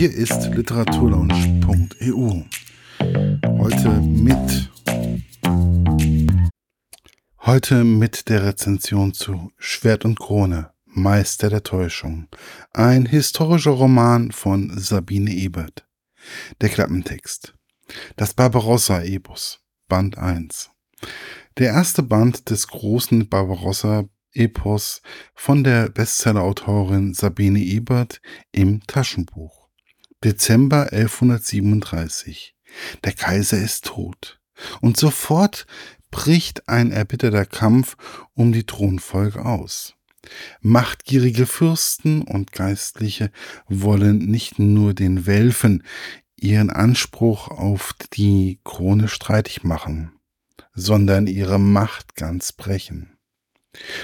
Hier ist literaturlaunch.eu. Heute mit heute mit der Rezension zu Schwert und Krone, Meister der Täuschung, ein historischer Roman von Sabine Ebert. Der Klappentext. Das Barbarossa-Epos, Band 1. Der erste Band des großen Barbarossa Epos von der Bestsellerautorin Sabine Ebert im Taschenbuch. Dezember 1137. Der Kaiser ist tot. Und sofort bricht ein erbitterter Kampf um die Thronfolge aus. Machtgierige Fürsten und Geistliche wollen nicht nur den Welfen ihren Anspruch auf die Krone streitig machen, sondern ihre Macht ganz brechen.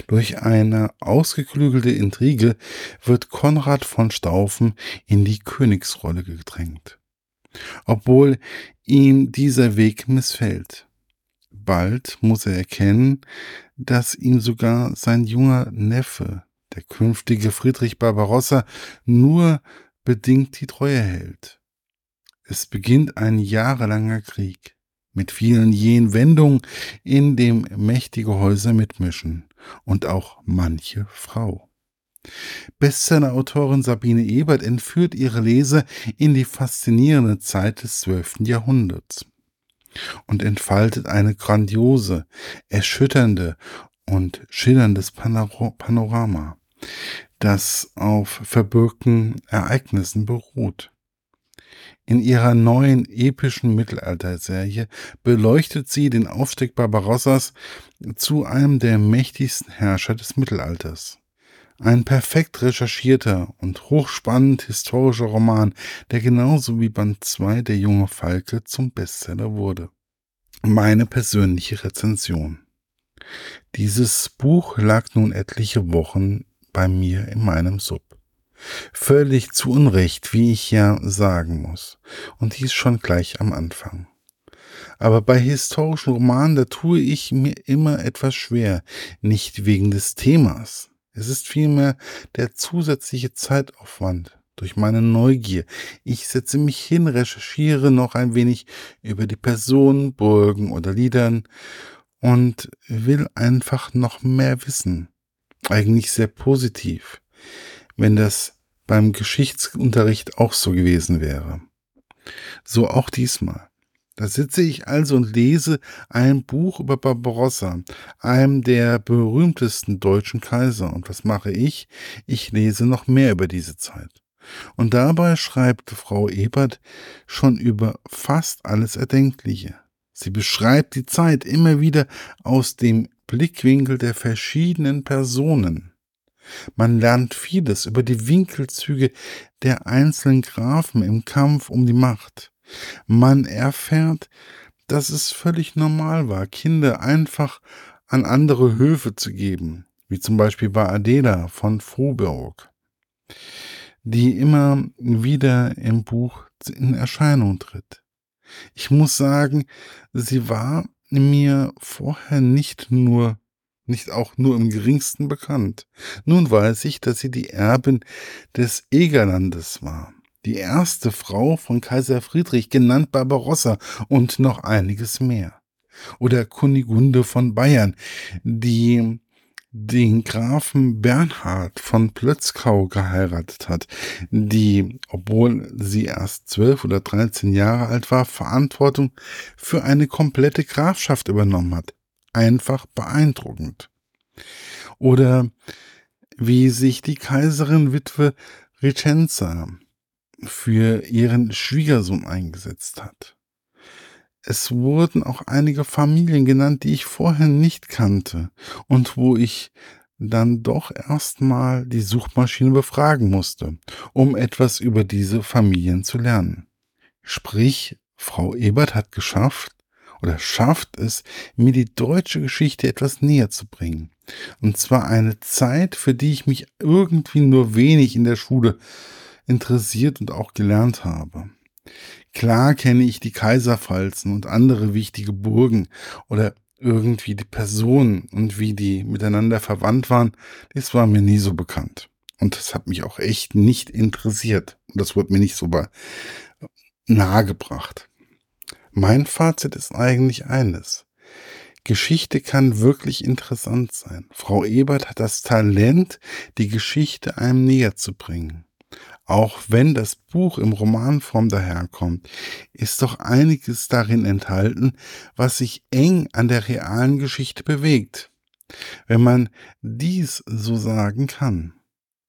Durch eine ausgeklügelte Intrige wird Konrad von Staufen in die Königsrolle gedrängt. Obwohl ihm dieser Weg missfällt. Bald muss er erkennen, dass ihm sogar sein junger Neffe, der künftige Friedrich Barbarossa, nur bedingt die Treue hält. Es beginnt ein jahrelanger Krieg mit vielen jenen Wendungen, in dem mächtige Häuser mitmischen und auch manche Frau. Bestseller-Autorin Sabine Ebert entführt ihre Leser in die faszinierende Zeit des 12. Jahrhunderts und entfaltet eine grandiose, erschütternde und schillerndes Panorama, das auf verbürgten Ereignissen beruht. In ihrer neuen epischen Mittelalterserie beleuchtet sie den Aufstieg Barbarossas zu einem der mächtigsten Herrscher des Mittelalters. Ein perfekt recherchierter und hochspannend historischer Roman, der genauso wie Band 2 Der junge Falke zum Bestseller wurde. Meine persönliche Rezension. Dieses Buch lag nun etliche Wochen bei mir in meinem Sub. Völlig zu Unrecht, wie ich ja sagen muss. Und dies schon gleich am Anfang. Aber bei historischen Romanen, da tue ich mir immer etwas schwer. Nicht wegen des Themas. Es ist vielmehr der zusätzliche Zeitaufwand durch meine Neugier. Ich setze mich hin, recherchiere noch ein wenig über die Personen, Burgen oder Liedern und will einfach noch mehr wissen. Eigentlich sehr positiv wenn das beim Geschichtsunterricht auch so gewesen wäre. So auch diesmal. Da sitze ich also und lese ein Buch über Barbarossa, einem der berühmtesten deutschen Kaiser. Und was mache ich? Ich lese noch mehr über diese Zeit. Und dabei schreibt Frau Ebert schon über fast alles Erdenkliche. Sie beschreibt die Zeit immer wieder aus dem Blickwinkel der verschiedenen Personen. Man lernt vieles über die Winkelzüge der einzelnen Grafen im Kampf um die Macht. Man erfährt, dass es völlig normal war, Kinder einfach an andere Höfe zu geben, wie zum Beispiel bei Adela von Frohburg, die immer wieder im Buch in Erscheinung tritt. Ich muss sagen, sie war mir vorher nicht nur nicht auch nur im geringsten bekannt. Nun weiß ich, dass sie die Erbin des Egerlandes war, die erste Frau von Kaiser Friedrich, genannt Barbarossa, und noch einiges mehr. Oder Kunigunde von Bayern, die den Grafen Bernhard von Plötzkau geheiratet hat, die, obwohl sie erst zwölf oder dreizehn Jahre alt war, Verantwortung für eine komplette Grafschaft übernommen hat einfach beeindruckend. Oder wie sich die Kaiserin Witwe Ricenza für ihren Schwiegersohn eingesetzt hat. Es wurden auch einige Familien genannt, die ich vorher nicht kannte und wo ich dann doch erstmal die Suchmaschine befragen musste, um etwas über diese Familien zu lernen. Sprich, Frau Ebert hat geschafft, oder schafft es, mir die deutsche Geschichte etwas näher zu bringen. Und zwar eine Zeit, für die ich mich irgendwie nur wenig in der Schule interessiert und auch gelernt habe. Klar kenne ich die Kaiserpfalzen und andere wichtige Burgen oder irgendwie die Personen und wie die miteinander verwandt waren, das war mir nie so bekannt. Und das hat mich auch echt nicht interessiert. Das wurde mir nicht so nahegebracht. Mein Fazit ist eigentlich eines. Geschichte kann wirklich interessant sein. Frau Ebert hat das Talent, die Geschichte einem näher zu bringen. Auch wenn das Buch im Romanform daherkommt, ist doch einiges darin enthalten, was sich eng an der realen Geschichte bewegt. Wenn man dies so sagen kann.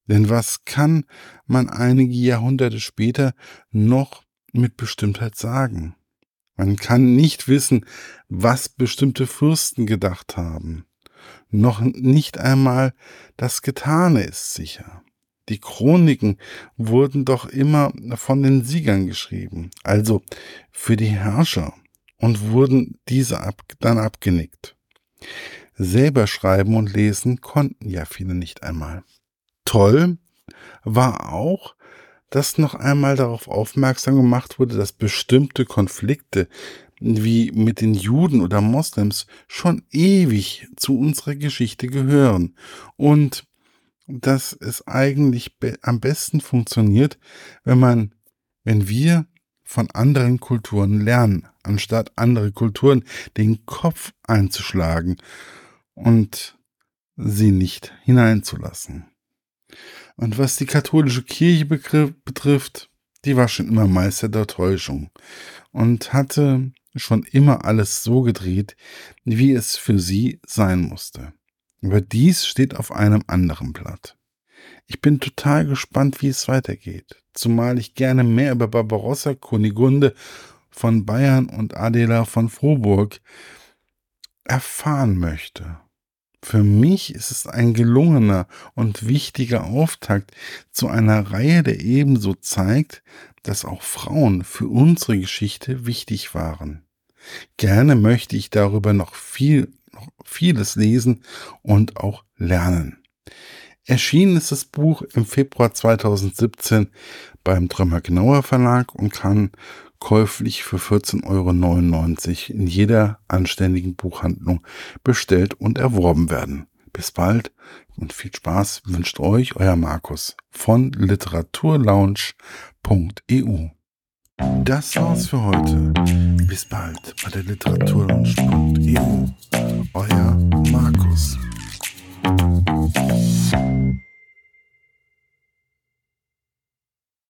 Denn was kann man einige Jahrhunderte später noch mit Bestimmtheit sagen? Man kann nicht wissen, was bestimmte Fürsten gedacht haben. Noch nicht einmal das Getane ist sicher. Die Chroniken wurden doch immer von den Siegern geschrieben, also für die Herrscher, und wurden diese ab, dann abgenickt. Selber schreiben und lesen konnten ja viele nicht einmal. Toll war auch, dass noch einmal darauf aufmerksam gemacht wurde, dass bestimmte Konflikte wie mit den Juden oder Moslems schon ewig zu unserer Geschichte gehören und dass es eigentlich be am besten funktioniert, wenn man, wenn wir von anderen Kulturen lernen, anstatt andere Kulturen den Kopf einzuschlagen und sie nicht hineinzulassen. Und was die katholische Kirche betrifft, die war schon immer Meister der Täuschung und hatte schon immer alles so gedreht, wie es für sie sein musste. Aber dies steht auf einem anderen Blatt. Ich bin total gespannt, wie es weitergeht, zumal ich gerne mehr über Barbarossa, Kunigunde von Bayern und Adela von Froburg erfahren möchte. Für mich ist es ein gelungener und wichtiger Auftakt zu einer Reihe, der ebenso zeigt, dass auch Frauen für unsere Geschichte wichtig waren. Gerne möchte ich darüber noch viel, noch vieles lesen und auch lernen. Erschienen ist das Buch im Februar 2017 beim Drömer Genauer Verlag und kann käuflich für 14,99 Euro in jeder anständigen Buchhandlung bestellt und erworben werden. Bis bald und viel Spaß wünscht euch euer Markus von literaturlaunch.eu. Das war's für heute. Bis bald bei der literaturlaunch.eu. Euer Markus.